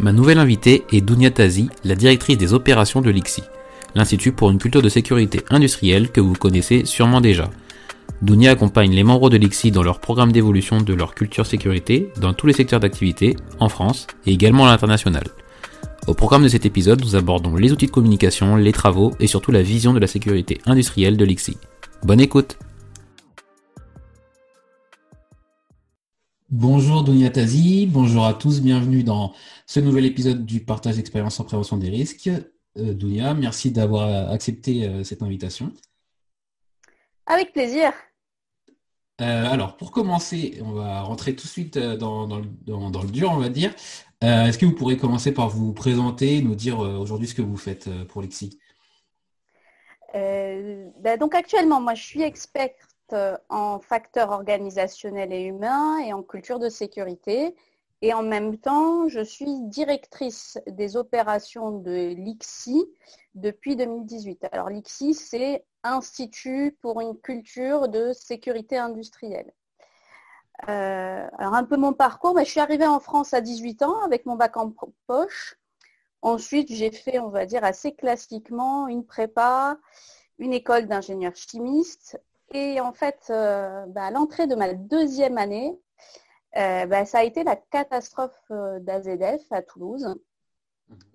Ma nouvelle invitée est Dounia Tazi, la directrice des opérations de l'ICSI, l'Institut pour une culture de sécurité industrielle que vous connaissez sûrement déjà. Dounia accompagne les membres de l'ICSI dans leur programme d'évolution de leur culture sécurité dans tous les secteurs d'activité, en France et également à l'international. Au programme de cet épisode, nous abordons les outils de communication, les travaux et surtout la vision de la sécurité industrielle de l'ICSI. Bonne écoute Bonjour Dounia Tazi, bonjour à tous, bienvenue dans ce nouvel épisode du partage d'expérience en prévention des risques. Euh, Dounia, merci d'avoir accepté euh, cette invitation. Avec plaisir. Euh, alors, pour commencer, on va rentrer tout de suite dans, dans, dans, dans le dur, on va dire. Euh, Est-ce que vous pourrez commencer par vous présenter, nous dire aujourd'hui ce que vous faites pour Euh, ben, donc actuellement, moi, je suis experte en facteurs organisationnels et humains et en culture de sécurité. Et en même temps, je suis directrice des opérations de l'ICSI depuis 2018. Alors l'ICSI, c'est Institut pour une culture de sécurité industrielle. Euh, alors un peu mon parcours, je suis arrivée en France à 18 ans avec mon bac en poche. Ensuite, j'ai fait, on va dire, assez classiquement une prépa, une école d'ingénieur chimiste. Et en fait, euh, bah, à l'entrée de ma deuxième année, euh, bah, ça a été la catastrophe euh, d'AZF à Toulouse.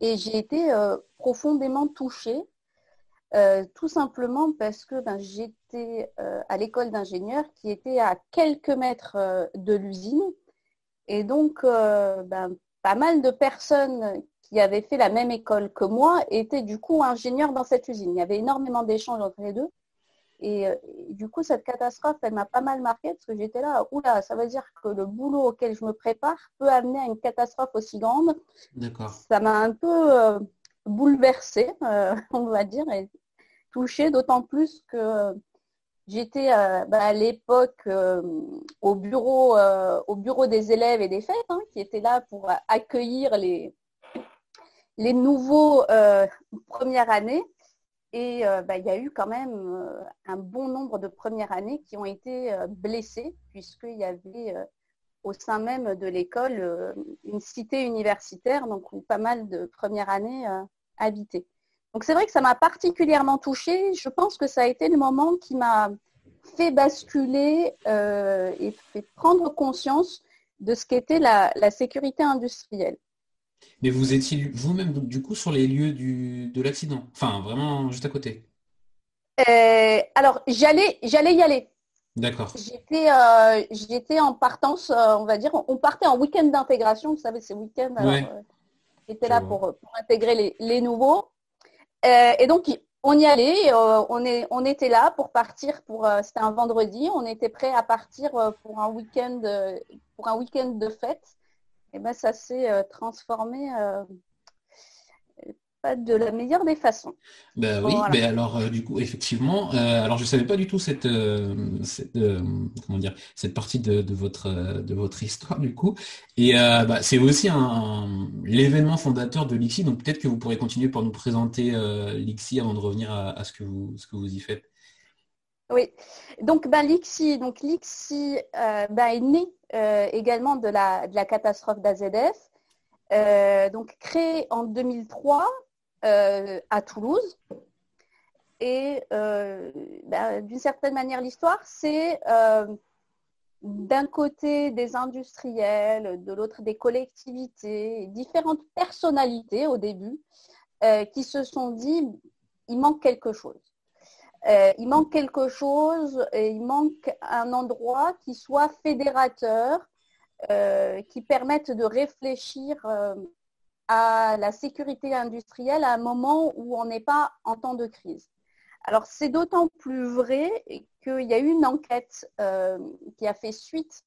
Et j'ai été euh, profondément touchée, tout simplement parce que ben, j'étais à l'école d'ingénieur qui était à quelques mètres de l'usine. Et donc, ben, pas mal de personnes qui avaient fait la même école que moi étaient du coup ingénieurs dans cette usine. Il y avait énormément d'échanges entre les deux. Et, euh, et du coup, cette catastrophe, elle m'a pas mal marquée parce que j'étais là, oula, ça veut dire que le boulot auquel je me prépare peut amener à une catastrophe aussi grande. D'accord. Ça m'a un peu euh, bouleversée, euh, on va dire, et touchée, d'autant plus que j'étais euh, bah, à l'époque au bureau, au bureau des élèves et des fêtes, hein, qui étaient là pour accueillir les, les nouveaux euh, première année. Et euh, bah, il y a eu quand même euh, un bon nombre de premières années qui ont été euh, blessées, puisqu'il y avait au sein même de l'école une cité universitaire, donc où pas mal de premières années habitaient. Donc c'est vrai que ça m'a particulièrement touchée. Je pense que ça a été le moment qui m'a fait basculer et fait prendre conscience de ce qu'était la sécurité industrielle. Mais vous étiez vous-même du coup sur les lieux du, de l'accident, enfin vraiment juste à côté? Euh, alors j'allais, j'allais y aller. D'accord. J'étais, euh, j'étais en partance, euh, on va dire, on partait en week-end d'intégration, vous savez, ces week-ends, alors, Ouais. j'étais là pour, pour intégrer les, les nouveaux. Et donc, on y allait, on, est, on était là pour partir, pour, c'était un vendredi, on était prêt à partir pour un week-end, pour un week-end de fête. Et ben, ça s'est euh, transformé euh, pas de la meilleure des façons. Bah oui, Voilà. mais alors euh, du coup effectivement, euh, alors je savais pas du tout cette, euh, cette comment dire cette partie de, de votre de votre histoire du coup et bah, c'est aussi un, un- l'événement fondateur de l'ICSI donc peut-être que vous pourrez continuer pour nous présenter l'ICSI avant de revenir à, à ce que vous ce que vous y faites. Oui, donc ben, l'ICSI, donc euh, ben, est né euh, également de la, de la catastrophe d'AZF, euh, donc créé en 2003 euh, à Toulouse. Et ben, d'une certaine manière, l'histoire, c'est d'un côté des industriels, de l'autre des collectivités, différentes personnalités au début, qui se sont dit, il manque quelque chose. Euh, il manque quelque chose, et il manque un endroit qui soit fédérateur, euh, qui permette de réfléchir euh, à la sécurité industrielle à un moment où on n'est pas en temps de crise. Alors c'est d'autant plus vrai qu'il y a eu une enquête qui a fait suite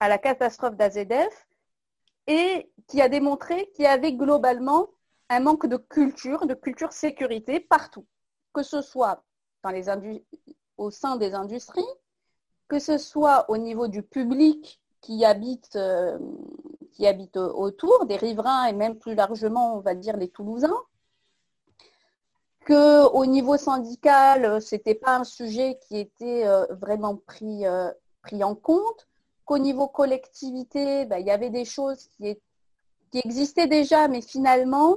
à la catastrophe d'AZF et qui a démontré qu'il y avait globalement un manque de culture, de culture sécurité partout, que ce soit au sein des industries, que ce soit au niveau du public qui habite, euh, qui habite autour, des riverains et même plus largement, on va dire, les Toulousains, qu'au niveau syndical, ce n'était pas un sujet qui était euh, vraiment pris, euh, pris en compte, qu'au niveau collectivité, ben, il y avait des choses qui, qui existaient déjà, mais finalement,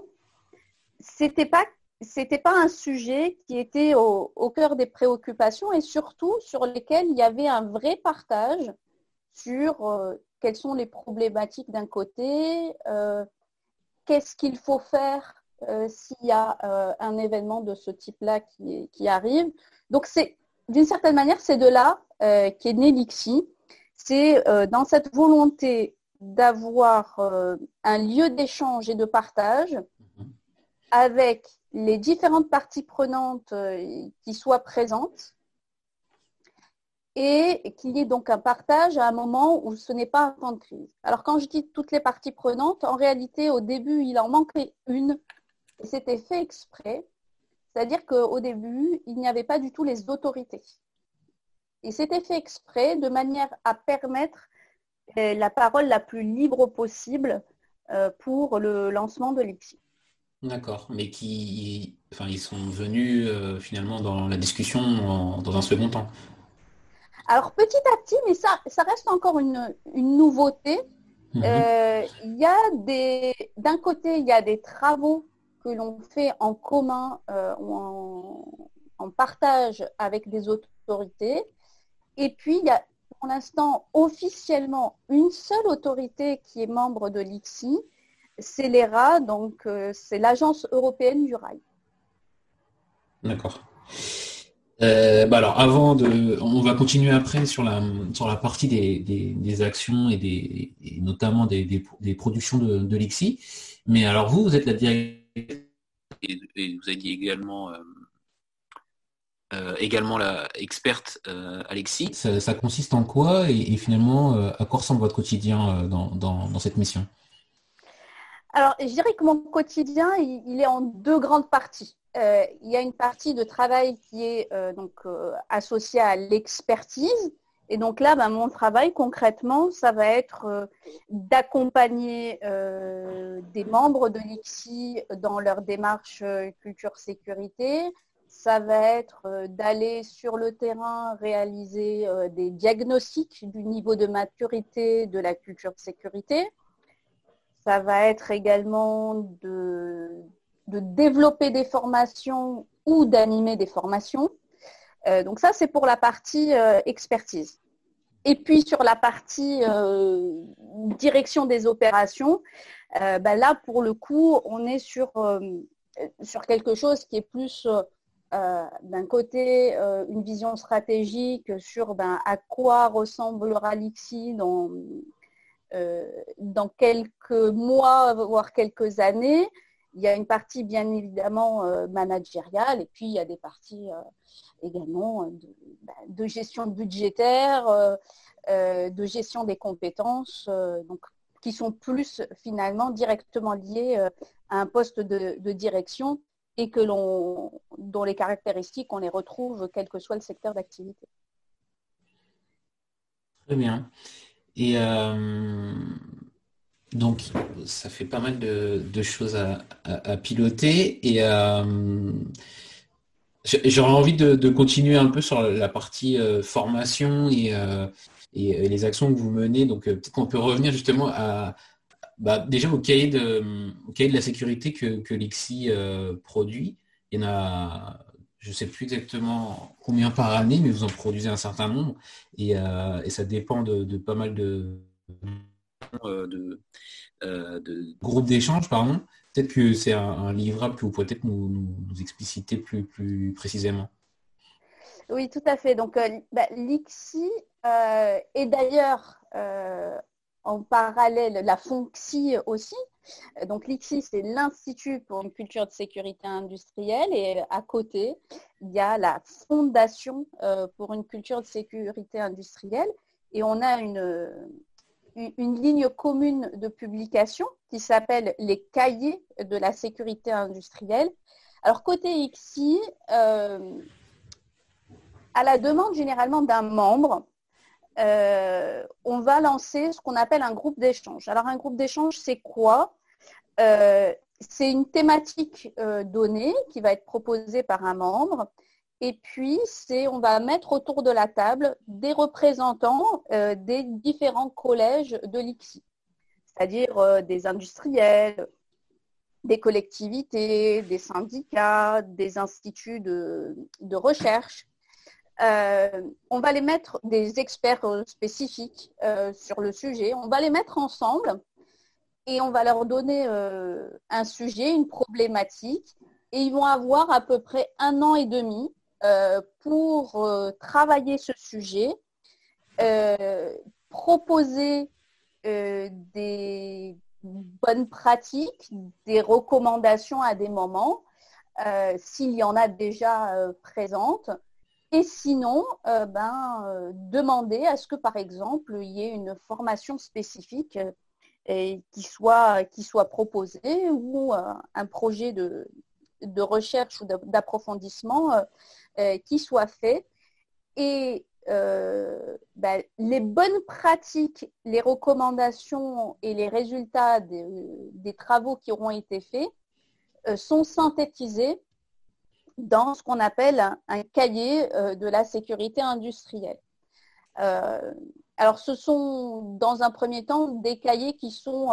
c'était pas c'était pas un sujet qui était au, cœur des préoccupations et surtout sur lesquels il y avait un vrai partage sur euh, quelles sont les problématiques d'un côté, euh, qu'est-ce qu'il faut faire euh, s'il y a un événement de ce type-là qui, arrive. Donc c'est d'une certaine manière, c'est de là qu'est né l'IXI. C'est dans cette volonté d'avoir un lieu d'échange et de partage. Avec les différentes parties prenantes euh, qui soient présentes et qu'il y ait donc un partage à un moment où ce n'est pas un temps de crise. Alors quand je dis toutes les parties prenantes, en réalité au début il en manquait une et c'était fait exprès, c'est-à-dire qu'au début il n'y avait pas du tout les autorités. Et c'était fait exprès de manière à permettre euh, la parole la plus libre possible euh, pour le lancement de l'IPSI. D'accord, mais qui, enfin, ils sont venus euh, finalement dans la discussion dans un second temps. Alors petit à petit, mais ça, ça reste encore une, nouveauté. Mhm. Euh, il y a des, d'un côté, il y a des travaux que l'on fait en commun euh, ou en, en, partage avec des autorités. Et puis, il y a pour l'instant officiellement une seule autorité qui est membre de l'ICSI c'est l'ERA, donc euh, c'est l'Agence européenne du rail. D'accord. Euh, bah alors avant de, on va continuer après sur la partie des, actions et notamment des, productions de, de. Mais alors vous, vous êtes la directrice et, vous êtes également euh, également la Alexis. Ça, consiste en quoi et, finalement à quoi ressemble votre quotidien dans cette mission? Alors, je dirais que mon quotidien, il, est en deux grandes parties. Euh, il y a une partie de travail qui est euh, donc euh, associée à l'expertise. Et donc là, ben, mon travail concrètement, ça va être d'accompagner des membres de l'ICSI dans leur démarche culture sécurité. Ça va être d'aller sur le terrain réaliser des diagnostics du niveau de maturité de la culture sécurité. Ça va être également de, développer des formations ou d'animer des formations. Euh, donc ça, c'est pour la partie euh, expertise. Et puis sur la partie euh, direction des opérations, bah là, pour le coup, on est sur, sur quelque chose qui est plus d'un côté une vision stratégique sur ben, à quoi ressemblera l'IXI dans, dans quelques mois, voire quelques années. Il y a une partie bien évidemment euh, managériale et puis il y a des parties euh, également bah, de, gestion budgétaire, de gestion des compétences, donc, qui sont plus finalement directement liées à un poste de, direction et que l'on, dont les caractéristiques, on les retrouve quel que soit le secteur d'activité. Très bien. Et euh, donc, ça fait pas mal de, choses à, piloter. Et euh, j'aurais envie de, continuer un peu sur la partie euh, formation et, les actions que vous menez. Donc, peut-être qu'on peut revenir justement à, bah, déjà au cahier, de, de la sécurité que, que l'IXI produit. Il y en a je ne sais plus exactement combien par année, mais vous en produisez un certain nombre et, ça dépend de, pas mal de, de, groupes d'échange. Peut-être que c'est un, livrable que vous pouvez peut-être nous, expliciter plus, précisément. Oui, tout à fait. Donc, bah, l'ICSI est d'ailleurs en parallèle la FONCSI aussi. Donc l'ICSI, c'est l'Institut pour une culture de sécurité industrielle et à côté, il y a la Fondation euh, pour une culture de sécurité industrielle et on a une, une ligne commune de publication qui s'appelle les cahiers de la sécurité industrielle. Alors côté ICSI, euh, à la demande généralement d'un membre, euh, on va lancer ce qu'on appelle un groupe d'échange. Alors un groupe d'échange, c'est quoi? Euh, C'est une thématique euh, donnée qui va être proposée par un membre. Et puis, c'est, on va mettre autour de la table des représentants des différents collèges de l'ICSI, c'est-à-dire des industriels, des collectivités, des syndicats, des instituts de recherche, euh, on va les mettre, des experts euh, spécifiques euh, sur le sujet, on va les mettre ensemble et on va leur donner un sujet, une problématique, et ils vont avoir à peu près un an et demi pour travailler ce sujet, proposer des bonnes pratiques, des recommandations à des moments, s'il y en a déjà présentes, et sinon, euh, ben, euh, demander à ce que, par exemple, il y ait une formation spécifique euh, qui, soit, qui soit proposée ou un projet de, recherche ou d'approfondissement qui soit fait. Et ben, les bonnes pratiques, les recommandations et les résultats des travaux qui auront été faits sont synthétisés dans ce qu'on appelle un, cahier euh, de la sécurité industrielle. Euh, alors, ce sont dans un premier temps des cahiers qui sont,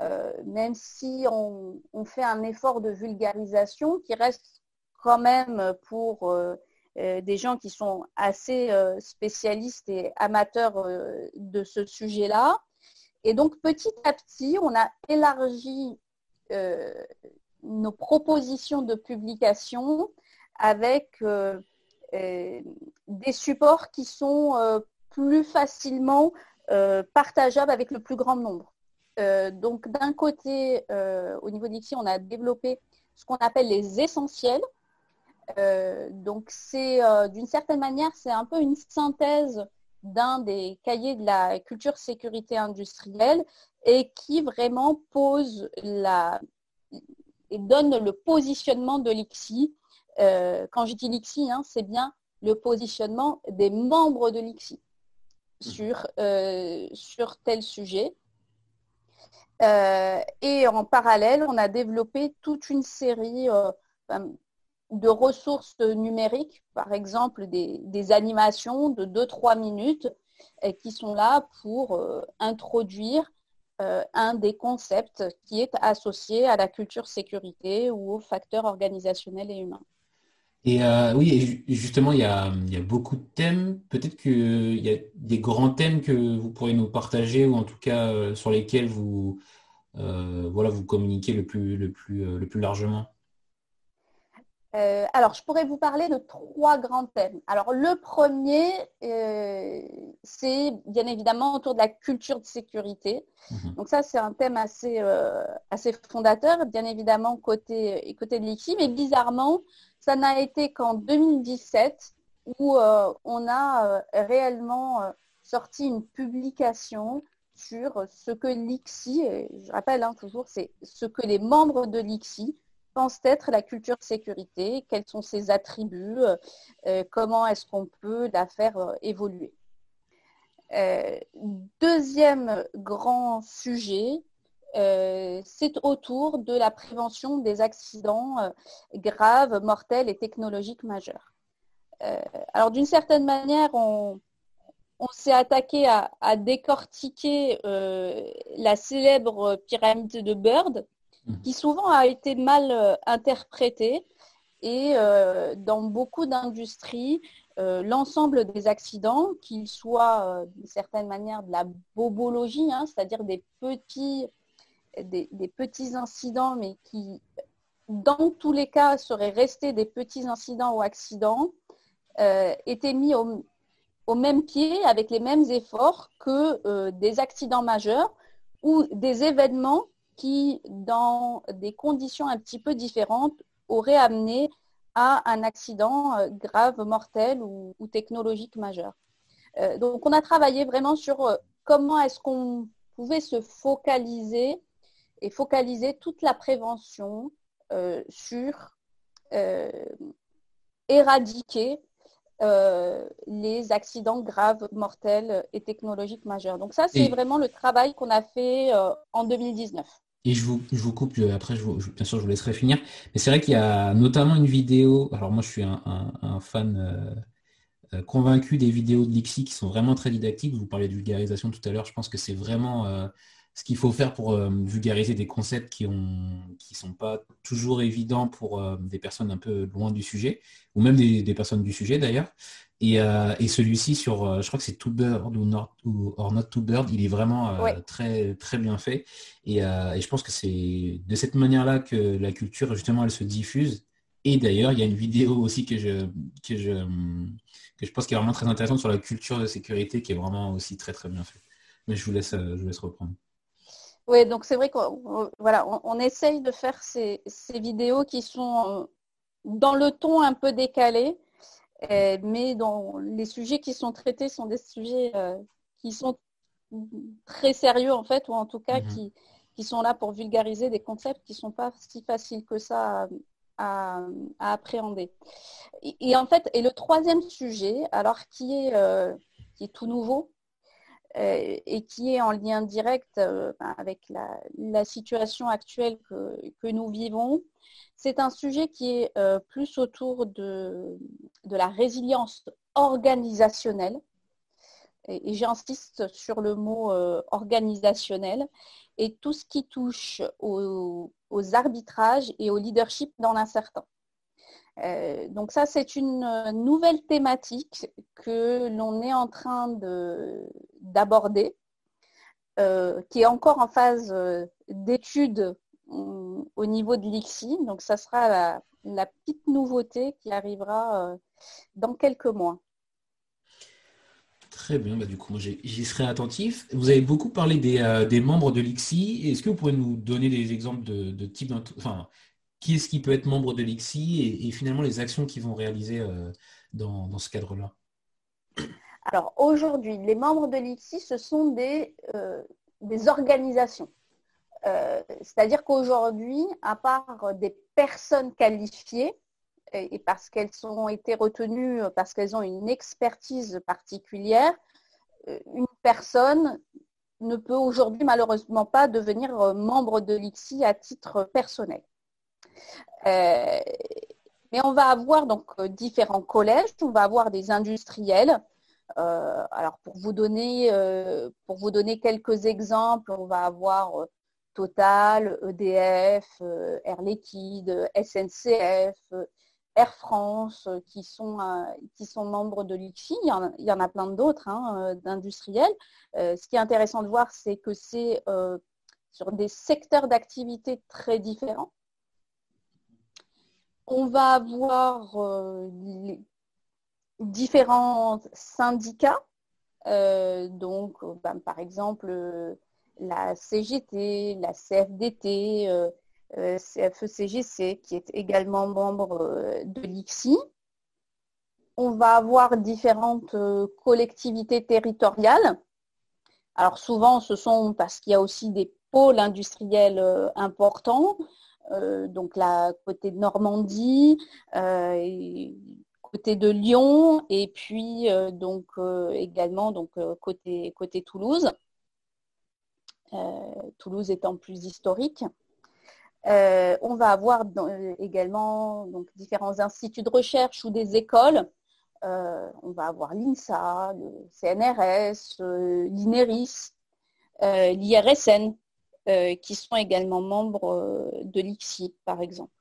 euh, même si on, fait un effort de vulgarisation, qui restent quand même pour des gens qui sont assez spécialistes et amateurs de ce sujet-là. Et donc, petit à petit, on a élargi nos propositions de publication avec euh, euh, des supports qui sont euh, plus facilement partageables avec le plus grand nombre. donc d'un côté, au niveau d'ICSI, on a développé ce qu'on appelle les essentiels. donc c'est d'une certaine manière, c'est un peu une synthèse d'un des cahiers de la culture sécurité industrielle et qui vraiment pose la, et donne le positionnement de l'ICSI. Euh, quand je dis l'ICSI, hein, c'est bien le positionnement des membres de l'ICSI sur, euh, sur tel sujet. Euh, et en parallèle, on a développé toute une série de ressources numériques, par exemple des, des animations de 2-3 minutes qui sont là pour introduire euh, un des concepts qui est associé à la culture sécurité ou aux facteurs organisationnels et humains. Et euh, oui, justement, il y, a, beaucoup de thèmes. Peut-être qu'il y a des grands thèmes que vous pourrez nous partager ou en tout cas euh, sur lesquels vous, voilà, vous communiquez le plus, le plus, le plus largement. Euh, alors, je pourrais vous parler de trois grands thèmes. Alors, le premier, euh, c'est bien évidemment autour de la culture de sécurité. Mhm. Donc ça, c'est un thème assez, euh, assez fondateur, bien évidemment, côté, côté de l'ICI. Mais bizarrement, ça n'a été qu'en 2017 où on a réellement sorti une publication sur ce que l'ICSI, je rappelle hein, toujours, c'est ce que les membres de l'ICSI être la culture sécurité, quels sont ses attributs, euh, euh, comment est-ce qu'on peut la faire euh, évoluer. deuxième grand sujet, c'est autour de la prévention des accidents graves, mortels et technologiques majeurs. alors d'une certaine manière, on, s'est attaqué à, à décortiquer la célèbre pyramide de Bird, qui souvent a été mal euh, interprété. Et dans beaucoup d'industries, l'ensemble des accidents, qu'ils soient d'une certaine manière de la bobologie, hein, c'est-à-dire des petits, des, petits incidents, mais qui, dans tous les cas, seraient restés des petits incidents ou accidents, étaient mis au, même pied, avec les mêmes efforts que euh, des accidents majeurs ou des événements qui, dans des conditions un petit peu différentes, auraient amené à un accident euh, grave, mortel ou, technologique majeur. Euh, donc, on a travaillé vraiment sur comment est-ce qu'on pouvait se focaliser et focaliser toute la prévention sur éradiquer euh, les accidents graves, mortels et technologiques majeurs. Donc ça, c'est vraiment le travail qu'on a fait euh, en 2019. Et je vous, coupe, après, bien sûr, je vous laisserai finir. Mais c'est vrai qu'il y a notamment une vidéo, alors moi je suis un, fan euh, convaincu des vidéos de Lixi qui sont vraiment très didactiques. Vous parlez de vulgarisation tout à l'heure, je pense que c'est vraiment ce qu'il faut faire pour euh, vulgariser des concepts qui ne sont pas toujours évidents pour euh, des personnes un peu loin du sujet, ou même des, personnes du sujet d'ailleurs. Et, euh, celui-ci sur, je crois que c'est Too Bird ou, not, ou Or Not Too Bird, il est vraiment très, très bien fait. Et, et je pense que c'est de cette manière-là que la culture, justement, elle se diffuse. Et d'ailleurs, il y a une vidéo aussi que je, que je, que je pense qui est vraiment très intéressante sur la culture de sécurité qui est vraiment aussi très très bien faite. Mais je vous laisse, je vous laisse reprendre. Oui, donc c'est vrai qu'on voilà, on, essaye de faire ces, vidéos qui sont euh, dans le ton un peu décalé, euh, mais dont les sujets qui sont traités sont des sujets euh, qui sont très sérieux en fait, ou en tout cas mhm. qui, sont là pour vulgariser des concepts qui ne sont pas si faciles que ça à, appréhender. Et, en fait, et le troisième sujet, alors qui est, qui est tout nouveau, euh, et qui est en lien direct euh, ben, avec la, situation actuelle que, nous vivons. C'est un sujet qui est euh, plus autour de, la résilience organisationnelle. Et, j'insiste sur le mot organisationnel et tout ce qui touche aux arbitrages et au leadership dans l'incertain. Euh, donc ça, c'est une euh, nouvelle thématique que l'on est en train d'aborder, euh, qui est encore en phase d'étude au niveau de l'ICSI. Donc ça sera la, petite nouveauté qui arrivera dans quelques mois. Très bien, bah, du coup, j'y serai attentif. Vous avez beaucoup parlé des, membres de l'ICSI. Est-ce que vous pourrez nous donner des exemples de, de type, enfin, qui est-ce qui peut être membre de l'ICSI et, finalement les actions qu'ils vont réaliser euh, dans, ce cadre-là? Alors aujourd'hui, les membres de l'ICSI, ce sont des, euh, organisations. Euh, c'est-à-dire qu'aujourd'hui, à part des personnes qualifiées, et, parce qu'elles ont été retenues, parce qu'elles ont une expertise particulière, une personne ne peut aujourd'hui malheureusement pas devenir membre de l'ICSI à titre personnel. Euh, mais on va avoir donc euh, différents collèges, on va avoir des industriels. Euh, alors pour vous donner pour vous donner quelques exemples, on va avoir Total, EDF, Air Liquide, SNCF, Air France qui sont, qui sont membres de l'ICFI. Il, y en a plein d'autres hein, d'industriels. ce qui est intéressant de voir, c'est que c'est sur des secteurs d'activité très différents on va avoir euh, différents syndicats. Euh, donc, ben, par exemple, la CGT, la CFDT, CFECGC, e qui est également membre de l'ICSI. On va avoir différentes collectivités territoriales. Alors souvent, ce sont parce qu'il y a aussi des pôles industriels importants. Euh, donc la côté de Normandie, euh, côté de Lyon et puis euh, donc également donc côté Toulouse. Toulouse étant plus historique. on va avoir également donc, différents instituts de recherche ou des écoles. on va avoir l'INSA, le CNRS, l'INERIS, l'IRSN, euh, qui sont également membres euh, de l'ICSI, par exemple.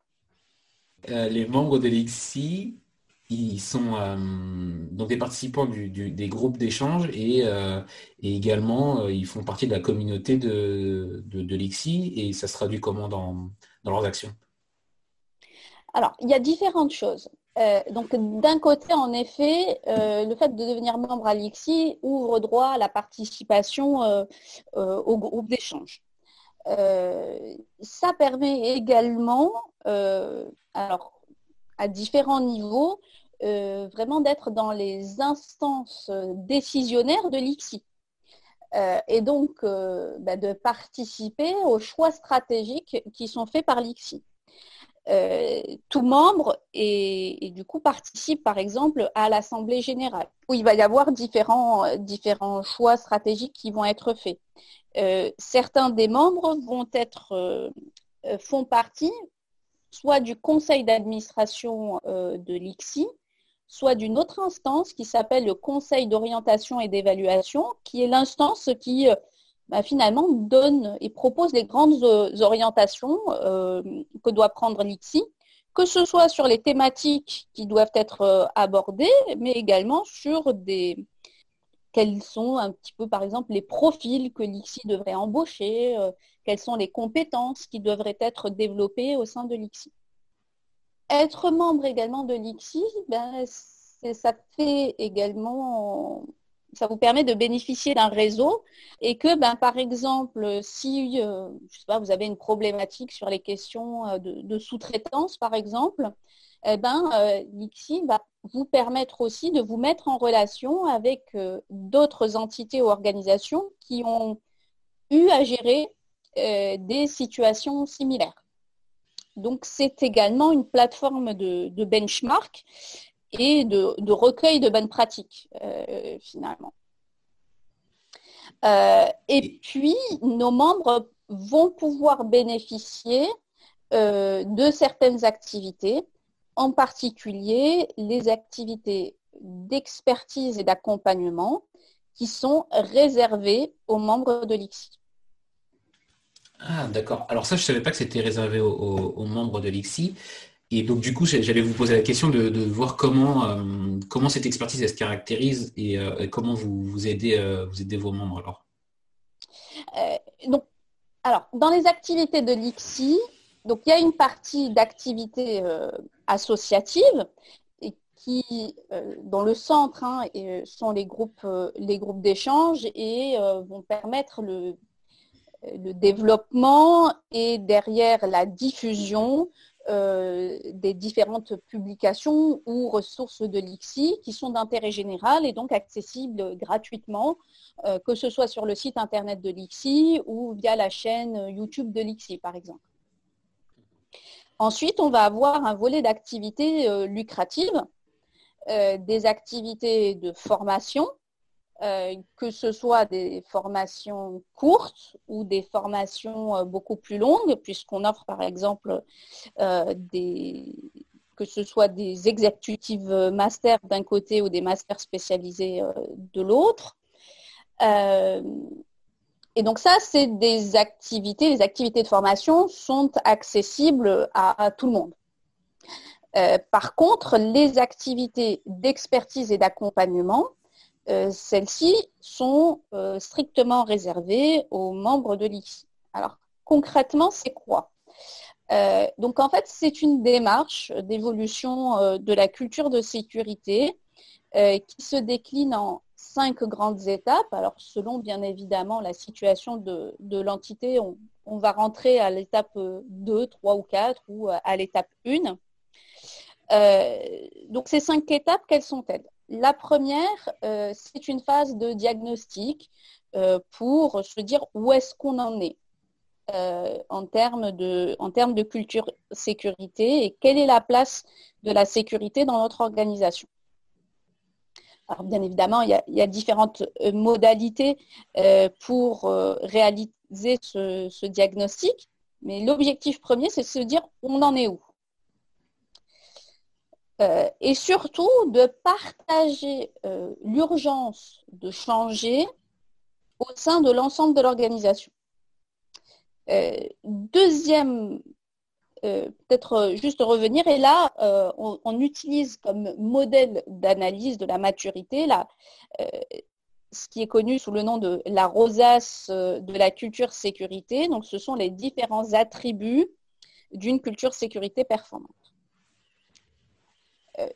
les membres de l'IXI, ils sont donc des participants des groupes d'échange et, également ils font partie de la communauté de, de, l'IXI et ça se traduit comment dans leurs actions? Alors, il y a différentes choses. Euh, donc, d'un côté, en effet, euh, le fait de devenir membre à l'IXI ouvre droit à la participation euh, au groupe d'échange. Ça permet également, alors, à différents niveaux, vraiment d'être dans les instances décisionnaires de l'IXI. et donc bah, de participer aux choix stratégiques qui sont faits par l'IXI. Euh, tout membre et, du coup participe par exemple à l'Assemblée générale, où il va y avoir différents, euh, différents choix stratégiques qui vont être faits. Euh, certains des membres vont être, font partie soit du conseil d'administration de l'ICSI, soit d'une autre instance qui s'appelle le conseil d'orientation et d'évaluation, qui est l'instance qui bah, finalement donne et propose les grandes euh, orientations euh, que doit prendre l'ICSI, que ce soit sur les thématiques qui doivent être euh, abordées, mais également sur des quels sont un petit peu par exemple les profils que l'ICSI devrait embaucher, quelles sont les compétences qui devraient être développées au sein de l'ICSI. Être membre également de l'ICSI, ben, ça fait également ça vous permet de bénéficier d'un réseau et que, ben, par exemple, si euh, je sais pas, vous avez une problématique sur les questions euh, de, sous-traitance, par exemple, eh ben, euh, va vous permettre aussi de vous mettre en relation avec d'autres entités ou organisations qui ont eu à gérer des situations similaires. Donc, c'est également une plateforme de benchmark et de, recueil de bonnes pratiques, euh, finalement. Euh, et puis, nos membres vont pouvoir bénéficier euh, de certaines activités, en particulier les activités d'expertise et d'accompagnement qui sont réservées aux membres de l'ICSI. Ah, d'accord. Alors ça, je ne savais pas que c'était réservé aux, aux membres de l'ICSI. Et donc, du coup, j'allais vous poser la question de, voir comment, euh, comment cette expertise se caractérise et, euh, comment vous, vous, aidez, euh, vous aidez vos membres alors. donc, alors, dans les activités de l'ICSI, donc il y a une partie d'activités associatives et qui, dans le centre, hein, sont les groupes, groupes d'échange et vont permettre le, le développement et derrière la diffusion euh, des différentes publications ou ressources de l'ICSI qui sont d'intérêt général et donc accessibles gratuitement, euh, que ce soit sur le site internet de l'ICSI ou via la chaîne YouTube de l'ICSI, par exemple. Ensuite, on va avoir un volet d'activités euh, lucratives, des activités de formation euh, que ce soit des formations courtes ou des formations euh, beaucoup plus longues, puisqu'on offre par exemple euh, des, que ce soit des exécutives masters d'un côté ou des masters spécialisés de l'autre. et donc ça, c'est des activités, les activités de formation sont accessibles à tout le monde. par contre, les activités d'expertise et d'accompagnement, euh, celles-ci sont euh, strictement réservées aux membres de l'ICI. Alors, concrètement, c'est quoi? Euh, Donc, en fait, c'est une démarche d'évolution de la culture de sécurité qui se décline en cinq grandes étapes. Alors, selon bien évidemment la situation de, l'entité, on, on, va rentrer à l'étape 2, 3 ou 4 ou à l'étape 1. donc, ces cinq étapes, quelles sont-elles? La première, euh, c'est une phase de diagnostic euh, pour se dire où est-ce qu'on en est euh, en, termes de, en termes de culture sécurité et quelle est la place de la sécurité dans notre organisation. Alors bien évidemment, il y a, différentes modalités pour réaliser ce, ce diagnostic, mais l'objectif premier, c'est de se dire on en est où? Euh, et surtout de partager euh, l'urgence de changer au sein de l'ensemble de l'organisation. Euh, deuxième peut-être juste revenir. Et là, on, utilise comme modèle d'analyse de la maturité ce qui est connu sous le nom de la rosace de la culture sécurité. Donc, ce sont les différents attributs d'une culture sécurité performante.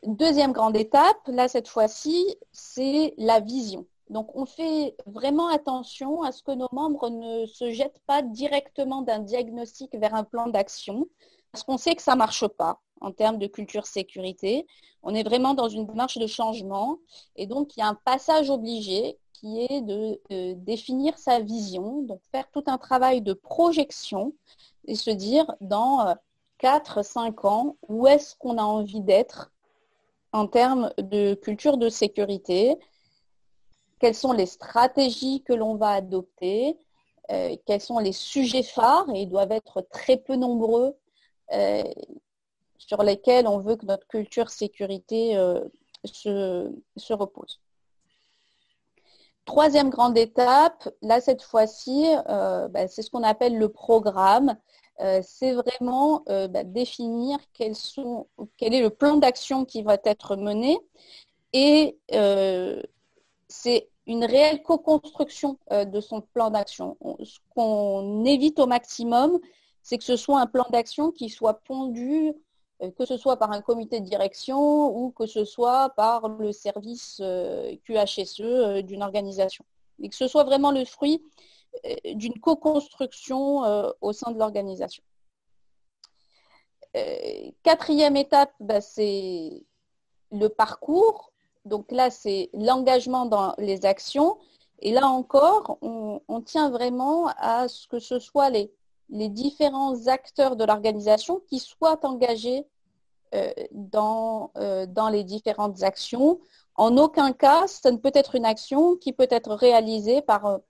Deuxième grande étape, là cette fois-ci, c'est la vision. Donc on fait vraiment attention à ce que nos membres ne se jettent pas directement d'un diagnostic vers un plan d'action, parce qu'on sait que ça ne marche pas en termes de culture sécurité. On est vraiment dans une démarche de changement et donc il y a un passage obligé qui est de, définir sa vision, donc faire tout un travail de projection et se dire dans 4-5 euh, ans, où est-ce qu'on a envie d'être en termes de culture de sécurité, quelles sont les stratégies que l'on va adopter, euh, quels sont les sujets phares, et ils doivent être très peu nombreux, euh, sur lesquels on veut que notre culture sécurité euh, se, repose. Troisième grande étape, là cette fois-ci, ben, c'est ce qu'on appelle le programme. Euh, c'est vraiment euh, bah, définir quel est le plan d'action qui va être mené. Et euh, c'est une réelle co-construction de son plan d'action. Ce qu'on évite au maximum, c'est que ce soit un plan d'action qui soit pondu, que ce soit par un comité de direction ou que ce soit par le service QHSE d'une organisation. Et que ce soit vraiment le fruit d'une co-construction euh, au sein de l'organisation. Euh, quatrième étape, bah, c'est le parcours. Donc là, c'est l'engagement dans les actions. Et là encore, on, tient vraiment à ce que ce soit les, différents acteurs de l'organisation qui soient engagés dans les différentes actions. En aucun cas, ça ne peut être une action qui peut être réalisée par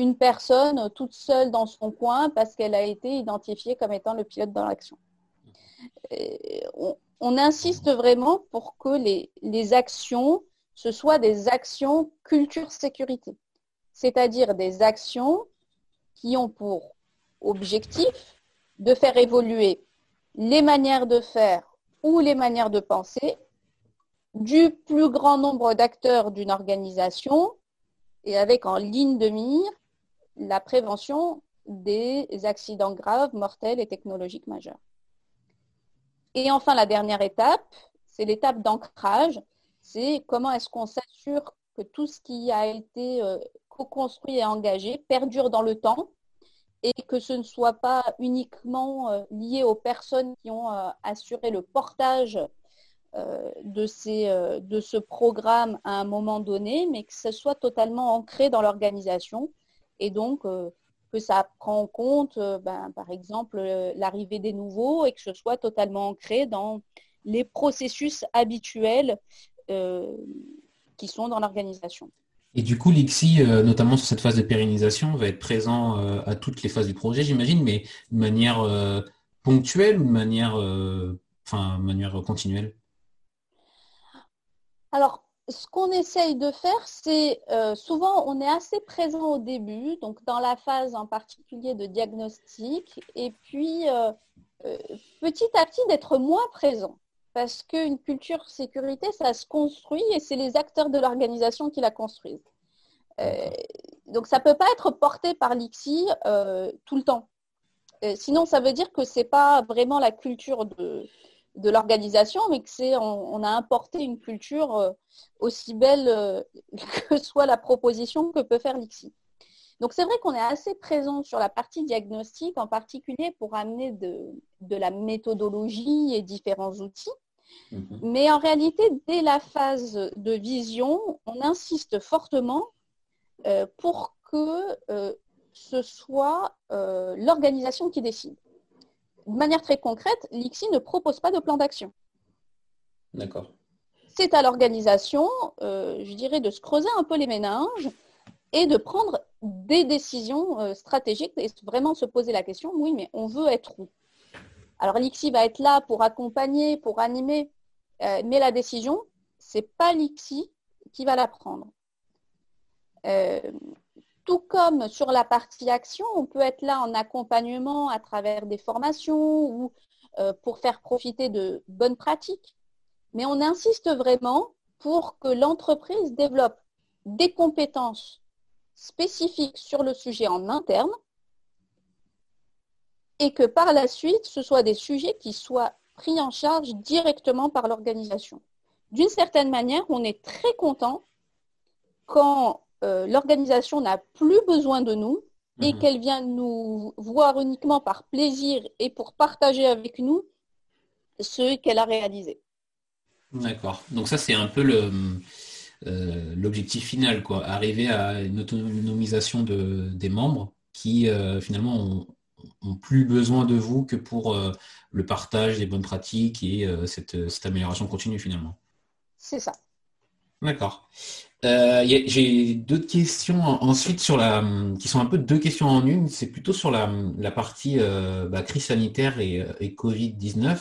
une personne toute seule dans son coin parce qu'elle a été identifiée comme étant le pilote dans l'action. On, insiste vraiment pour que les, les actions, ce soient des actions culture-sécurité, c'est-à-dire des actions qui ont pour objectif de faire évoluer les manières de faire ou les manières de penser du plus grand nombre d'acteurs d'une organisation et avec en ligne de mire la prévention des accidents graves, mortels et technologiques majeurs. Et enfin, la dernière étape, c'est l'étape d'ancrage. C'est comment est-ce qu'on s'assure que tout ce qui a été euh, co-construit et engagé perdure dans le temps et que ce ne soit pas uniquement euh, lié aux personnes qui ont euh, assuré le portage de, ce programme à un moment donné, mais que ce soit totalement ancré dans l'organisation et donc euh, que ça prend en compte, euh, ben, par exemple, euh, l'arrivée des nouveaux et que ce soit totalement ancré dans les processus habituels qui sont dans l'organisation. Et du coup, l'IXI, notamment sur cette phase de pérennisation, va être présent à toutes les phases du projet, j'imagine, mais de manière ponctuelle ou de manière, enfin, manière continuelle? Alors, ce qu'on essaye de faire, c'est euh, souvent on est assez présent au début, donc dans la phase en particulier de diagnostic, et puis euh, euh, petit à petit d'être moins présent. Parce qu'une culture sécurité, ça se construit et c'est les acteurs de l'organisation qui la construisent. donc ça ne peut pas être porté par l'IXI tout le temps. sinon, ça veut dire que ce n'est pas vraiment la culture de, de l'organisation, mais que c'est on, a importé une culture euh, aussi belle euh, que soit la proposition que peut faire l'IXI. Donc c'est vrai qu'on est assez présent sur la partie diagnostique, en particulier pour amener de, la méthodologie et différents outils. Mhm. Mais en réalité, dès la phase de vision, on insiste fortement euh, pour que ce soit l'organisation qui décide de manière très concrète, l'ICSI ne propose pas de plan d'action. D'accord. C'est à l'organisation, euh, je dirais, de se creuser un peu les méninges et de prendre des décisions euh, stratégiques et vraiment se poser la question, oui, mais on veut être où? Alors l'ICSI va être là pour accompagner, pour animer, euh, mais la décision, ce n'est pas l'ICSI qui va la prendre. Tout comme sur la partie action, on peut être là en accompagnement à travers des formations ou pour faire profiter de bonnes pratiques, mais on insiste vraiment pour que l'entreprise développe des compétences spécifiques sur le sujet en interne et que par la suite, ce soit des sujets qui soient pris en charge directement par l'organisation. D'une certaine manière, on est très content quand euh, l'organisation n'a plus besoin de nous et mhm. qu'elle vient nous voir uniquement par plaisir et pour partager avec nous ce qu'elle a réalisé. D'accord. Donc ça, c'est un peu le, euh, l'objectif final, quoi. Arriver à une autonomisation de, des membres qui, euh, finalement, ont, plus besoin de vous que pour le partage des bonnes pratiques et cette, cette amélioration continue, finalement. C'est ça. D'accord. Euh, j'ai deux questions ensuite qui sont un peu deux questions en une. C'est plutôt sur la, partie euh, bah, crise sanitaire et, euh, Covid-19.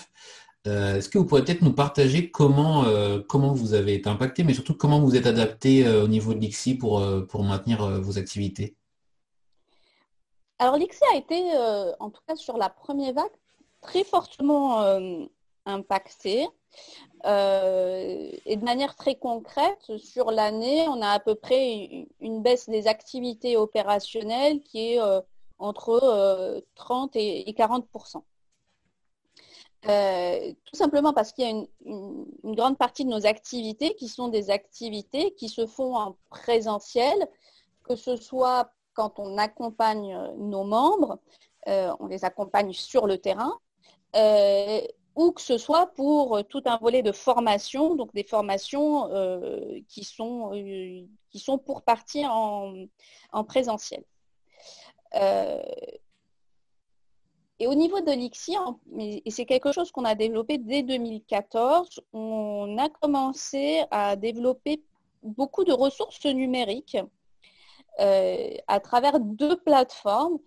Est-ce que vous pourriez peut-être nous partager comment, comment vous avez été impacté, mais surtout comment vous êtes adapté au niveau de l'IXI pour, pour maintenir vos activités? Alors l'IXI a été, en tout cas sur la première vague, très fortement impacté. Euh, et de manière très concrète, sur l'année, on a à peu près une baisse des activités opérationnelles qui est euh, entre 30 euh, et, 40% tout simplement parce qu'il y a une, une, grande partie de nos activités qui sont des activités qui se font en présentiel, que ce soit quand on accompagne nos membres, on les accompagne sur le terrain, ou que ce soit pour euh, tout un volet de formation, donc des formations euh, qui, sont, euh, qui sont pour partie en, présentiel. et au niveau de l'IXI, et c'est quelque chose qu'on a développé dès 2014, on a commencé à développer beaucoup de ressources numériques à travers deux plateformes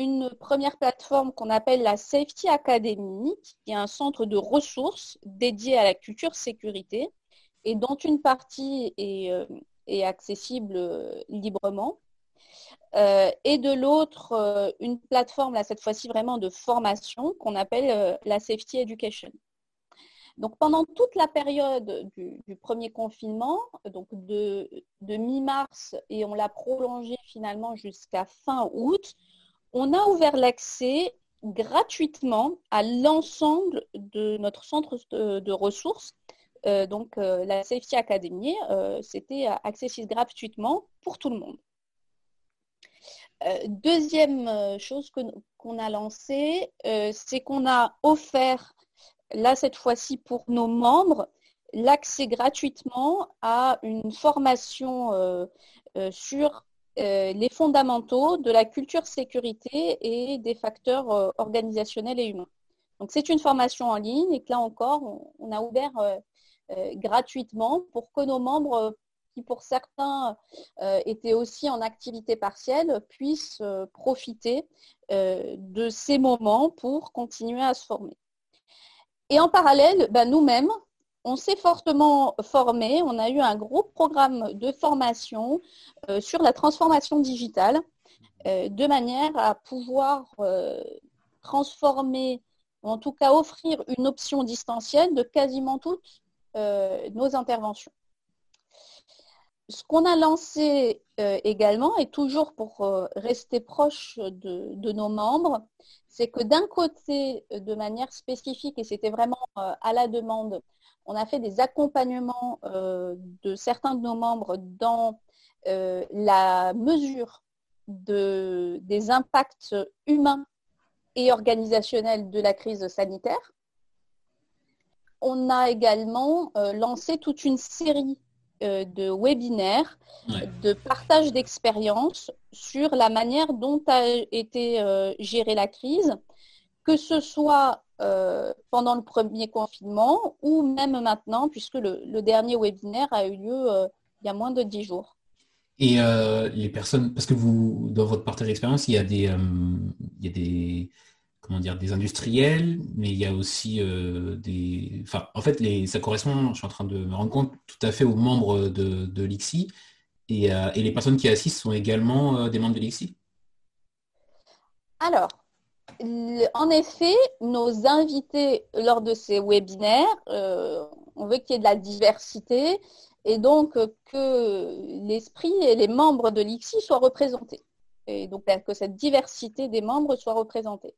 une première plateforme qu'on appelle la Safety Academy, qui est un centre de ressources dédié à la culture sécurité et dont une partie est, euh, accessible euh, librement. Euh, et de l'autre, une plateforme, cette fois-ci vraiment de formation, qu'on appelle la Safety Education. Donc pendant toute la période du, premier confinement, donc de mi-mars, et on l'a prolongé finalement jusqu'à fin août, on a ouvert l'accès gratuitement à l'ensemble de notre centre de, ressources. Euh, donc euh, la Safety Academy, euh, c'était accessible gratuitement pour tout le monde. deuxième chose qu'on a lancée, c'est qu'on a offert, là cette fois-ci pour nos membres, l'accès gratuitement à une formation sur euh, les fondamentaux de la culture sécurité et des facteurs euh, organisationnels et humains. Donc c'est une formation en ligne et que là encore, on, a ouvert euh, gratuitement pour que nos membres, qui pour certains étaient aussi en activité partielle, puissent profiter de ces moments pour continuer à se former. Et en parallèle, ben, nous-mêmes, on s'est fortement formé. On a eu un gros programme de formation euh, sur la transformation digitale, euh, de manière à pouvoir euh, transformer, en tout cas offrir une option distancielle de quasiment toutes nos interventions. Ce qu'on a lancé également, et toujours pour rester proche de nos membres, c'est que d'un côté, de manière spécifique, et c'était vraiment à la demande, on a fait des accompagnements euh, de certains de nos membres dans euh, la mesure des impacts humains et organisationnels de la crise sanitaire. On a également euh, lancé toute une série de webinaires, de partage d'expériences sur la manière dont a été gérée la crise, que ce soit euh, pendant le premier confinement ou même maintenant, puisque le, dernier webinaire a eu lieu euh, il y a moins de dix jours. Et euh, les personnes, parce que vous, dans votre partage d'expérience, il y a des, il y a des, comment dire, des industriels, mais il y a aussi des, enfin, en fait, les, ça correspond, je suis en train de me rendre compte, tout à fait aux membres de, de l'IXI, et, et, les personnes qui assistent sont également des membres de l'IXI. Alors, en effet, nos invités lors de ces webinaires, on veut qu'il y ait de la diversité et donc que l'esprit et les membres de l'ICSI soient représentés. Et donc que cette diversité des membres soit représentée.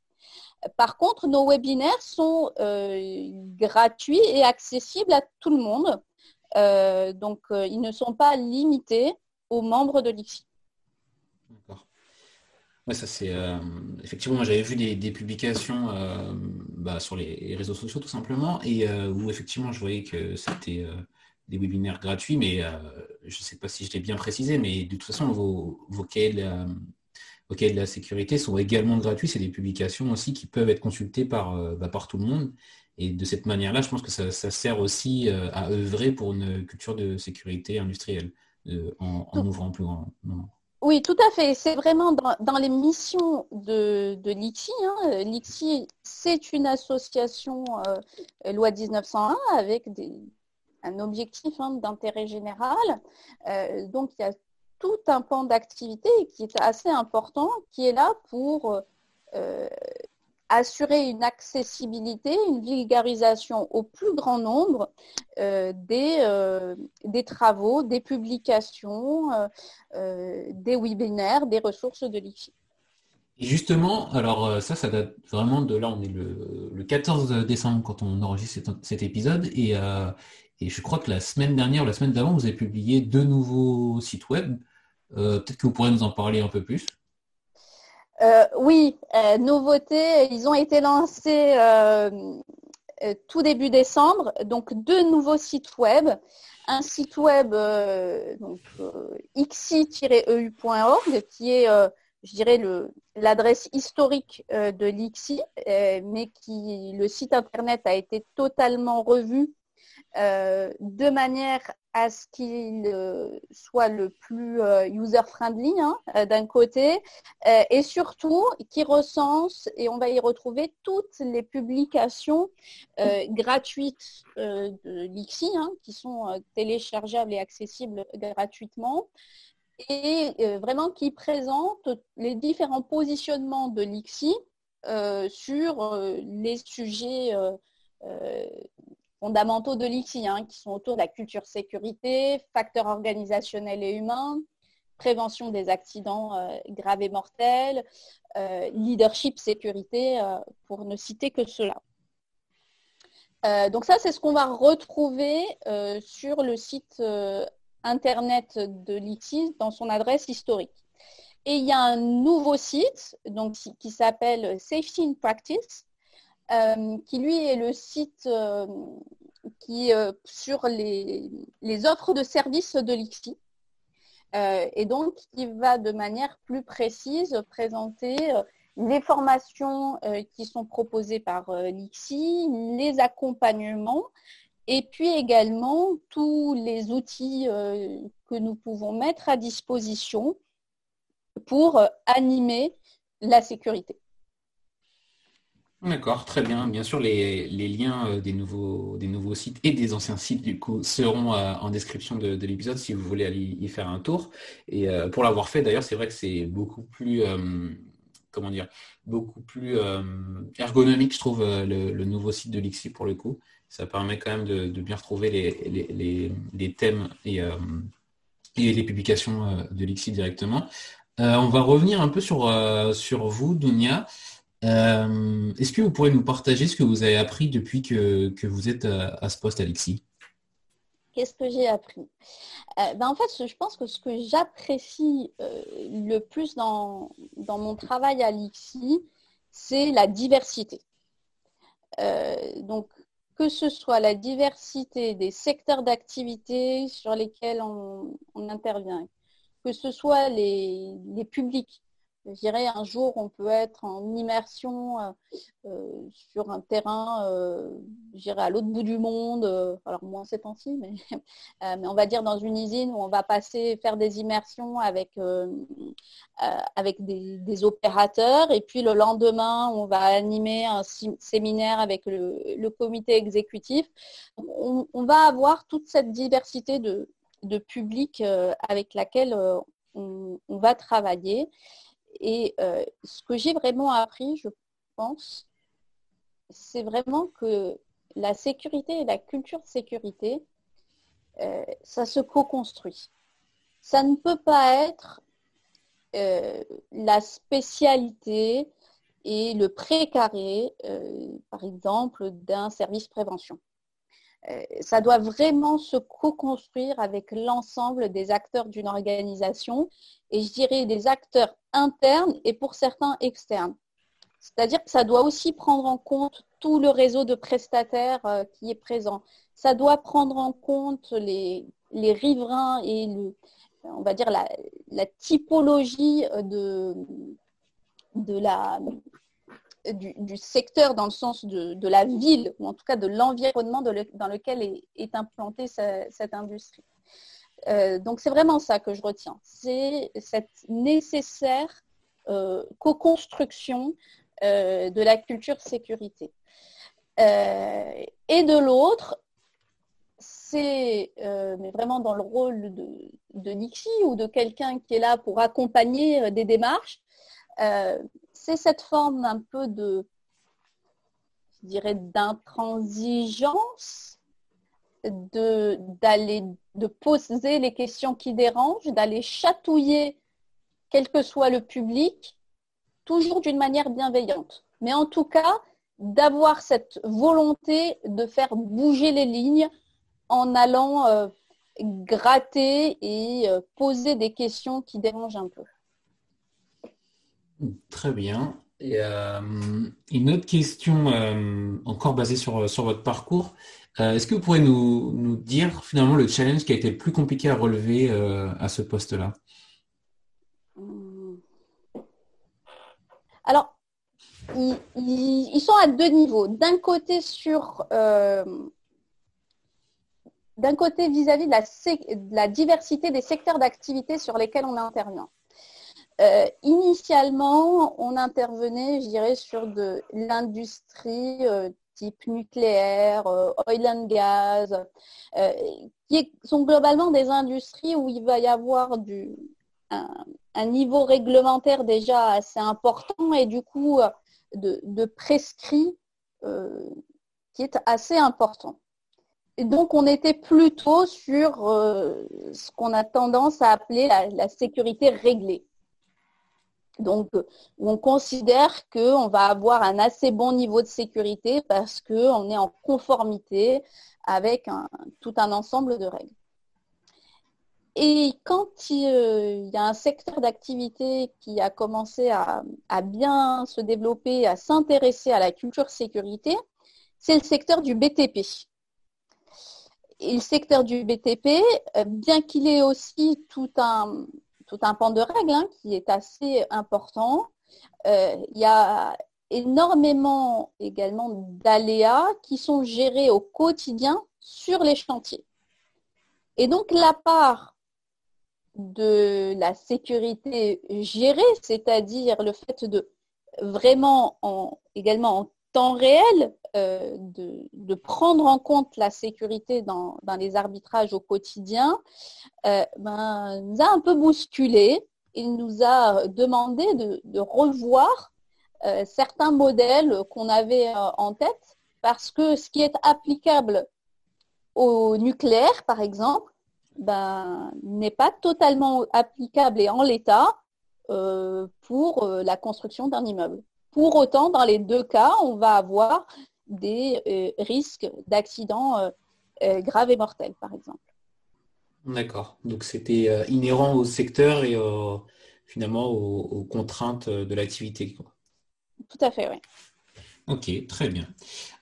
Par contre, nos webinaires sont euh, gratuits et accessibles à tout le monde. Euh, donc, euh, ils ne sont pas limités aux membres de l'ICSI. Ça c'est effectivement moi j'avais vu des, publications bah, sur les réseaux sociaux tout simplement et où effectivement je voyais que c'était des webinaires gratuits, mais je ne sais pas si je l'ai bien précisé, mais de toute façon vos, vos de la sécurité sont également gratuits. C'est des publications aussi qui peuvent être consultées par, euh, bah, par tout le monde. Et de cette manière-là, je pense que ça, sert aussi euh, à œuvrer pour une culture de sécurité industrielle euh, en, ouvrant plus grand. Oui, tout à fait. C'est vraiment dans, les missions de, de l'ICSI. Hein. C'est une association loi 1901 avec un objectif hein, d'intérêt général. donc, il y a tout un pan d'activité qui est assez important, qui est là pour euh, assurer une accessibilité, une vulgarisation au plus grand nombre euh, des, euh, des, travaux, des publications, des webinaires, des ressources de l'IFI. Justement, alors ça, ça date vraiment de là, on est le, 14 décembre quand on enregistre cet, épisode, et, et, je crois que la semaine dernière, la semaine d'avant, vous avez publié deux nouveaux sites web. Euh, peut-être que vous pourrez nous en parler un peu plus. Euh, oui, euh, nouveautés, ils ont été lancés tout début décembre, donc deux nouveaux sites web. Un site web xi-eu.org qui est, je dirais, l'adresse historique de l'IXI, mais qui le site internet a été totalement revu de manière à ce qu'il euh, soit le plus euh, user-friendly hein, euh, d'un côté et surtout qui recense, et on va y retrouver toutes les publications gratuites de l'IXI hein, qui sont téléchargeables et accessibles gratuitement et vraiment qui présentent les différents positionnements de l'IXI sur les sujets fondamentaux de l'ICI, hein, qui sont autour de la culture sécurité, facteurs organisationnels et humains, prévention des accidents euh, graves et mortels, euh, leadership sécurité, euh, pour ne citer que cela. donc ça, c'est ce qu'on va retrouver sur le site internet de l'ICI dans son adresse historique. Et il y a un nouveau site donc, qui s'appelle Safety in Practice, euh, qui lui est le site euh, qui euh, sur les, offres de services de l'ICSI. et donc, qui va de manière plus précise présenter les formations qui sont proposées par l'ICSI, les accompagnements et puis également tous les outils que nous pouvons mettre à disposition pour animer la sécurité. D'accord, très bien. Bien sûr, les, liens euh, des, nouveaux, sites et des anciens sites, du coup, seront euh, en description de, l'épisode si vous voulez aller y faire un tour. Et euh, pour l'avoir fait, d'ailleurs, c'est vrai que c'est beaucoup plus, comment dire, beaucoup plus ergonomique, je trouve, le, nouveau site de Lixi pour le coup. Ça permet quand même de, bien retrouver les, thèmes et, et, les publications de Lixi directement. on va revenir un peu sur, sur vous, Dunia. Euh, est-ce que vous pourrez nous partager ce que vous avez appris depuis que, vous êtes à, ce poste, Alexis? Qu'est-ce que j'ai appris? Euh, ben, En fait, je pense que ce que j'apprécie euh, le plus dans, mon travail à l'IXI, c'est la diversité. donc, que ce soit la diversité des secteurs d'activité sur lesquels on, intervient, que ce soit les publics je dirais un jour on peut être en immersion euh, euh, sur un terrain, euh, je dirais à l'autre bout du monde, alors moins ces temps-ci, mais, mais, on va dire dans une usine où on va passer faire des immersions avec, avec des, opérateurs et puis le lendemain on va animer un séminaire avec le, comité exécutif. On, va avoir toute cette diversité de, de public avec laquelle on va travailler. Et euh, ce que j'ai vraiment appris, pense, c'est vraiment que la sécurité et la culture de sécurité, euh, ça se co-construit. Ça ne peut pas être euh, la spécialité et le précaré, par exemple, d'un service prévention. Ça doit vraiment se co-construire avec l'ensemble des acteurs d'une organisation et je dirais des acteurs internes et pour certains externes. C'est-à-dire que ça doit aussi prendre en compte tout le réseau de prestataires euh, qui est présent. Ça doit prendre en compte les, riverains et on va dire la, typologie de, de la, du, secteur dans le sens de, la ville, ou en tout cas de l'environnement dans lequel est, implantée cette industrie. Euh, donc c'est vraiment ça que je retiens. C'est cette nécessaire euh, co-construction euh, de la culture sécurité. Et de l'autre, c'est vraiment dans le rôle de, de Nixie ou de quelqu'un qui est là pour accompagner des démarches, c'est cette forme un peu de, d'intransigeance, de poser les questions qui dérangent, d'aller chatouiller quel que soit le public, toujours d'une manière bienveillante. Mais en tout cas, d'avoir cette volonté de faire bouger les lignes en allant euh, gratter et euh, poser des questions qui dérangent un peu. Très bien. Et, euh, une autre question encore basée sur, sur votre parcours. Est-ce que vous pourrez nous, nous, dire finalement le challenge qui a été le plus compliqué à relever à ce poste-là? Alors, ils, sont à deux niveaux. D'un côté, sur euh, d'un côté vis-à-vis de, la, diversité des secteurs d'activité sur lesquels on intervient. Euh, initialement, on intervenait, je dirais, sur de l'industrie euh, type nucléaire, oil and gas, qui sont globalement des industries où il va y avoir du, un, niveau réglementaire déjà assez important et du coup euh, de, prescrit euh, qui est assez important. Donc on était plutôt sur euh, ce qu'on a tendance à appeler la, sécurité réglée. Donc, on considère qu'on va avoir un assez bon niveau de sécurité parce qu'on est en conformité avec tout un ensemble de règles. Et quand il, y a un secteur d'activité qui a commencé à, bien se développer, à s'intéresser à la culture sécurité, c'est le secteur du BTP. Et le secteur du BTP, euh, bien qu'il ait aussi tout un, tout un pan de règles hein, qui est assez important, euh, il y a énormément également d'aléas qui sont gérés au quotidien sur les chantiers. Et donc la part de la sécurité gérée, c'est-à-dire le fait de vraiment en, également en temps réel euh, de, prendre en compte la sécurité dans, les arbitrages au quotidien, euh, ben, nous a un peu bousculé. Il nous a demandé de, revoir euh, certains modèles qu'on avait en tête parce que ce qui est applicable au nucléaire, par exemple, ben, n'est pas totalement applicable et en l'état pour la construction d'un immeuble. Pour autant, dans les deux cas, on va avoir des euh, risques d'accidents graves et mortels, par exemple. D'accord. Donc c'était inhérent au secteur et finalement aux, contraintes de l'activité. Tout à fait, oui. Ok, très bien.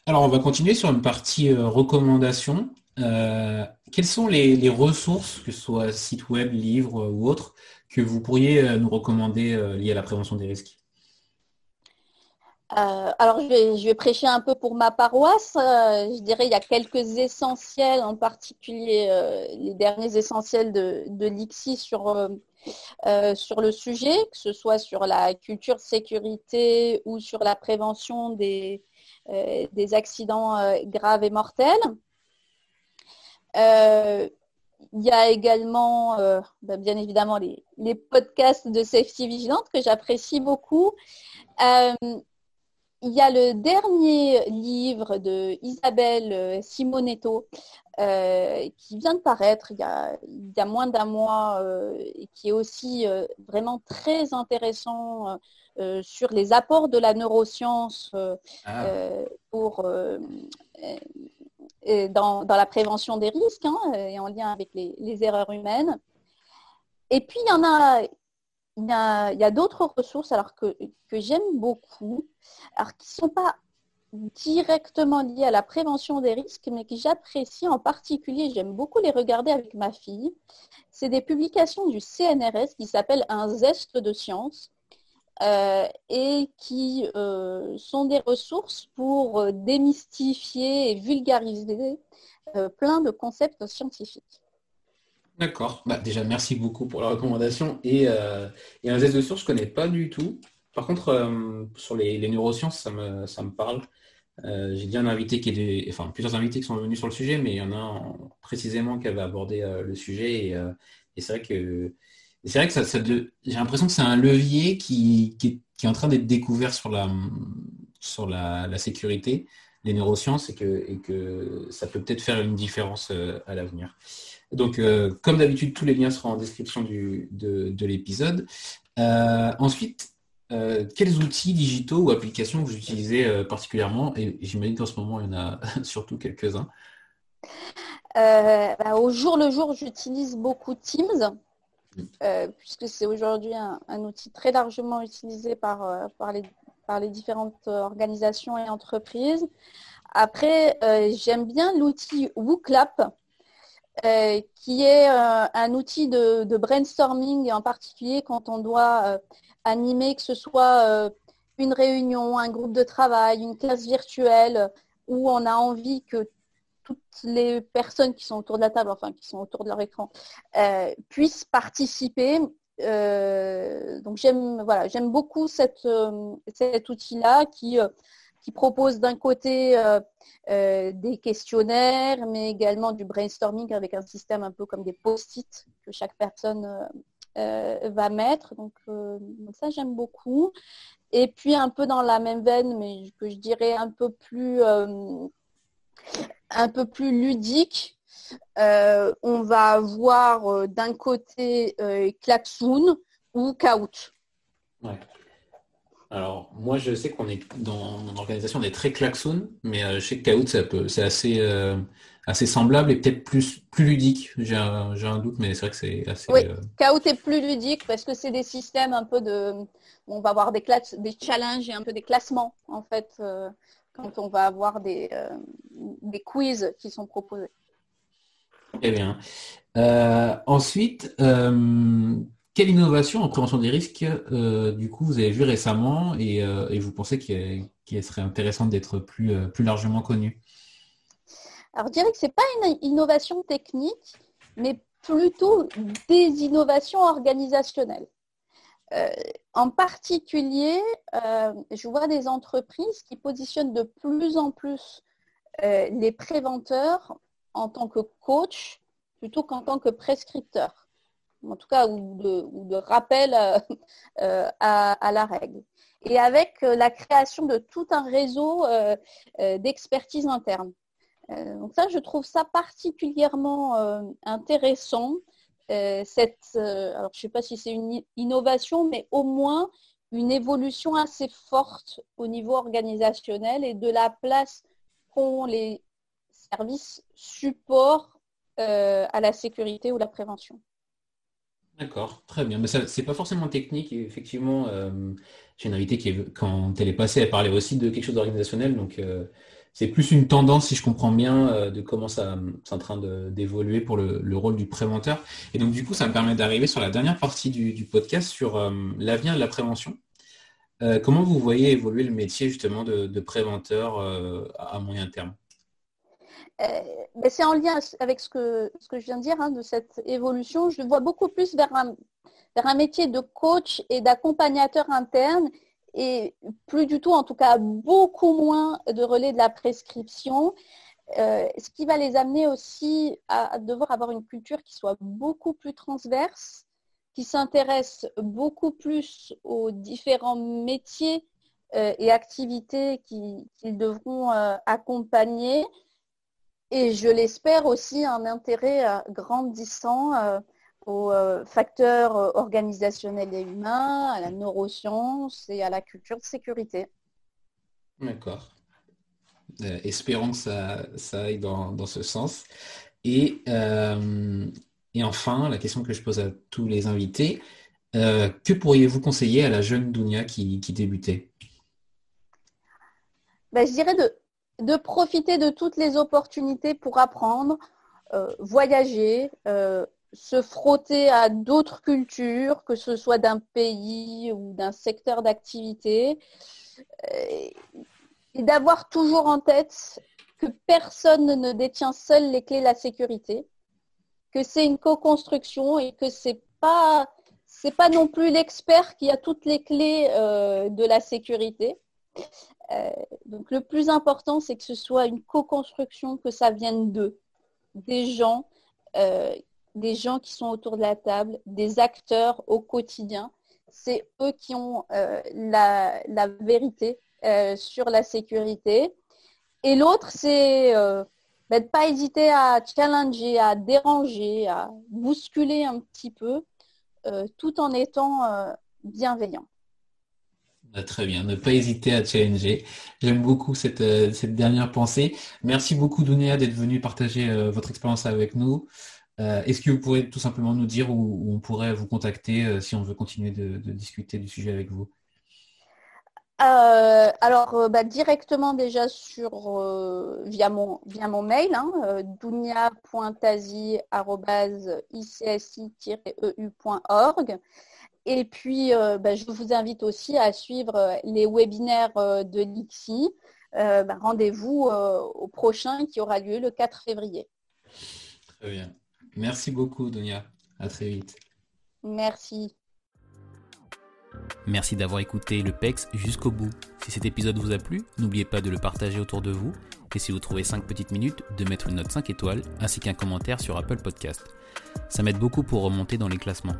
Alors on va continuer sur une partie recommandation. Euh, quelles sont les, ressources, que ce soit site web, livres ou autres, que vous pourriez euh, nous recommander euh, liées à la prévention des risques? Alors, je vais, prêcher un peu pour ma paroisse. je dirais il y a quelques essentiels, en particulier les derniers essentiels de, de l'ICSI sur, le sujet, que ce soit sur la culture sécurité ou sur la prévention des, accidents graves et mortels. Euh, il y a également, euh, bah, bien évidemment, les, podcasts de Safety Vigilante que j'apprécie beaucoup. Euh, il y a le dernier livre de Isabelle Simonetto qui vient de paraître il y a, moins d'un mois et qui est aussi vraiment très intéressant sur les apports de la neuroscience ah. pour dans, dans, la prévention des risques hein, et en lien avec les, les, erreurs humaines. Et puis, il y en a, il y a, d'autres ressources alors que, que j'aime beaucoup, alors qui ne sont pas directement liées à la prévention des risques, mais que j'apprécie en particulier, j'aime beaucoup les regarder avec ma fille. C'est des publications du CNRS qui s'appellent Un zeste de science. Euh, et qui euh, sont des ressources pour euh, démystifier et vulgariser plein de concepts scientifiques. D'accord. Bah, déjà, merci beaucoup pour la recommandation. Et, un geste de source, je ne connais pas du tout. Par contre, sur les, neurosciences, ça me, ça me parle. J'ai dit un invité qui est enfin plusieurs invités qui sont venus sur le sujet, mais il y en a un précisément qui avait abordé le sujet. Et, c'est vrai que c'est vrai que j'ai l'impression que c'est un levier qui, est, en train d'être découvert sur la, sur la, sécurité, les neurosciences, et que, et que ça peut peut-être faire une différence euh, à l'avenir. Donc, euh, comme d'habitude, tous les liens seront en description de, l'épisode. Euh, ensuite, quels outils digitaux ou applications vous utilisez particulièrement? Et j'imagine qu'en ce moment, il y en a surtout quelques-uns. Bah, au jour le jour, j'utilise beaucoup Teams. Euh, puisque c'est aujourd'hui un, outil très largement utilisé par, euh, les, par les différentes organisations et entreprises. Après, euh, j'aime bien l'outil WooClap, qui est un outil de, brainstorming, en particulier quand on doit animer, que ce soit une réunion, un groupe de travail, une classe virtuelle, où on a envie que toutes les personnes qui sont autour de la table, enfin qui sont autour de leur écran, euh, puissent participer. Euh, donc j'aime voilà, j'aime beaucoup euh, cet outil-là qui, qui propose d'un côté des questionnaires, mais également du brainstorming avec un système un peu comme des post-it que chaque personne va mettre. Donc, ça j'aime beaucoup. Et puis un peu dans la même veine, mais que je dirais un peu plus ludique, euh, on va avoir euh, d'un côté euh, Klaxoon ou Kahoot. Alors, moi, je sais qu'on est dans mon organisation, on est très Klaxoon, mais je sais que Kahoot, c'est assez, assez semblable et peut-être plus, plus ludique. J'ai un, doute, mais c'est vrai que c'est assez. Oui, Kahoot est plus ludique parce que c'est des systèmes un peu de. On va avoir des, des challenges et un peu des classements, en fait quand on va avoir des, euh, des quiz qui sont proposés. Très bien. Euh, ensuite, euh, quelle innovation en prévention des risques, du coup, vous avez vu récemment et, vous pensez qu'il serait intéressant d'être plus, plus largement connu Alors, je dirais que ce n'est pas une innovation technique, mais plutôt des innovations organisationnelles. Euh, en particulier, euh, je vois des entreprises qui positionnent de plus en plus euh, les préventeurs en tant que coach plutôt qu'en tant que prescripteur, en tout cas, ou de, rappel à, la règle. Et avec la création de tout un réseau d'expertise interne. donc ça, je trouve ça particulièrement intéressant euh, cette, euh, je ne sais pas si c'est une innovation, mais au moins une évolution assez forte au niveau organisationnel et de la place qu'ont les services support euh, à la sécurité ou la prévention. D'accord, très bien. Mais ce n'est pas forcément technique. Effectivement, j'ai une invitée qui, quand elle est passée, elle parlait aussi de quelque chose d'organisationnel. Donc, c'est plus une tendance, si je comprends bien, euh, de comment ça c'est en train d'évoluer pour le, rôle du préventeur. Et donc du coup, ça me permet d'arriver sur la dernière partie du, podcast sur euh, l'avenir de la prévention. Euh, comment vous voyez évoluer le métier justement de, préventeur à moyen terme? Ben, C'est en lien avec ce que, je viens de dire, hein, de cette évolution. Je vois beaucoup plus vers un, métier de coach et d'accompagnateur interne et plus du tout, en tout cas beaucoup moins de relais de la prescription, euh, ce qui va les amener aussi à devoir avoir une culture qui soit beaucoup plus transverse, qui s'intéresse beaucoup plus aux différents métiers et activités qu'ils devront accompagner et je l'espère aussi un intérêt grandissant aux facteurs organisationnels et humains, à la neuroscience et à la culture de sécurité. D'accord. espérons que ça, ça aille dans, ce sens. Et, et enfin, la question que je pose à tous les invités, euh, que pourriez-vous conseiller à la jeune Dounia qui, débutait? Ben, Je dirais de, profiter de toutes les opportunités pour apprendre, euh, voyager, euh, se frotter à d'autres cultures, que ce soit d'un pays ou d'un secteur d'activité, et d'avoir toujours en tête que personne ne détient seul les clés de la sécurité que c'est une co-construction et que c'est pas pas non plus l'expert qui a toutes les clés euh, de la sécurité. Euh, donc le plus important, c'est que ce soit une co-construction, que ça vienne d'eux, des gens, euh, des gens qui sont autour de la table, des acteurs au quotidien. C'est eux qui ont la, la, vérité sur la sécurité. Et l'autre, c'est de ne pas hésiter à challenger, à déranger, à bousculer un petit peu, euh, tout en étant euh, bienveillant. Bah, très bien, ne pas hésiter à challenger. J'aime beaucoup cette, euh, cette, dernière pensée. Merci beaucoup Dounia d'être venue partager votre expérience avec nous. Est-ce que vous pourrez tout simplement nous dire où, on pourrait vous contacter si on veut continuer de discuter du sujet avec vous? Euh, alors, euh, bah, directement déjà sur euh, via mon via mon mail, hein, dunia.tazi@icsi-eu.org. Et puis, bah, je vous invite aussi à suivre les webinaires de l'ICSI. Bah, rendez-vous au prochain qui aura lieu le 4 février. Très bien. Merci beaucoup, Dunia. À très vite. Merci. Merci d'avoir écouté le PEX jusqu'au bout. Si cet épisode vous a plu, n'oubliez pas de le partager autour de vous et si vous trouvez 5 petites minutes, de mettre une note 5 étoiles ainsi qu'un commentaire sur Apple Podcast. Ça m'aide beaucoup pour remonter dans les classements.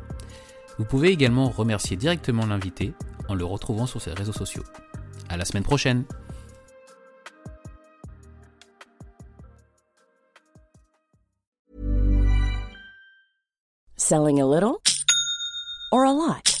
Vous pouvez également remercier directement l'invité en le retrouvant sur ses réseaux sociaux. À la semaine prochaine! Selling a little or a lot?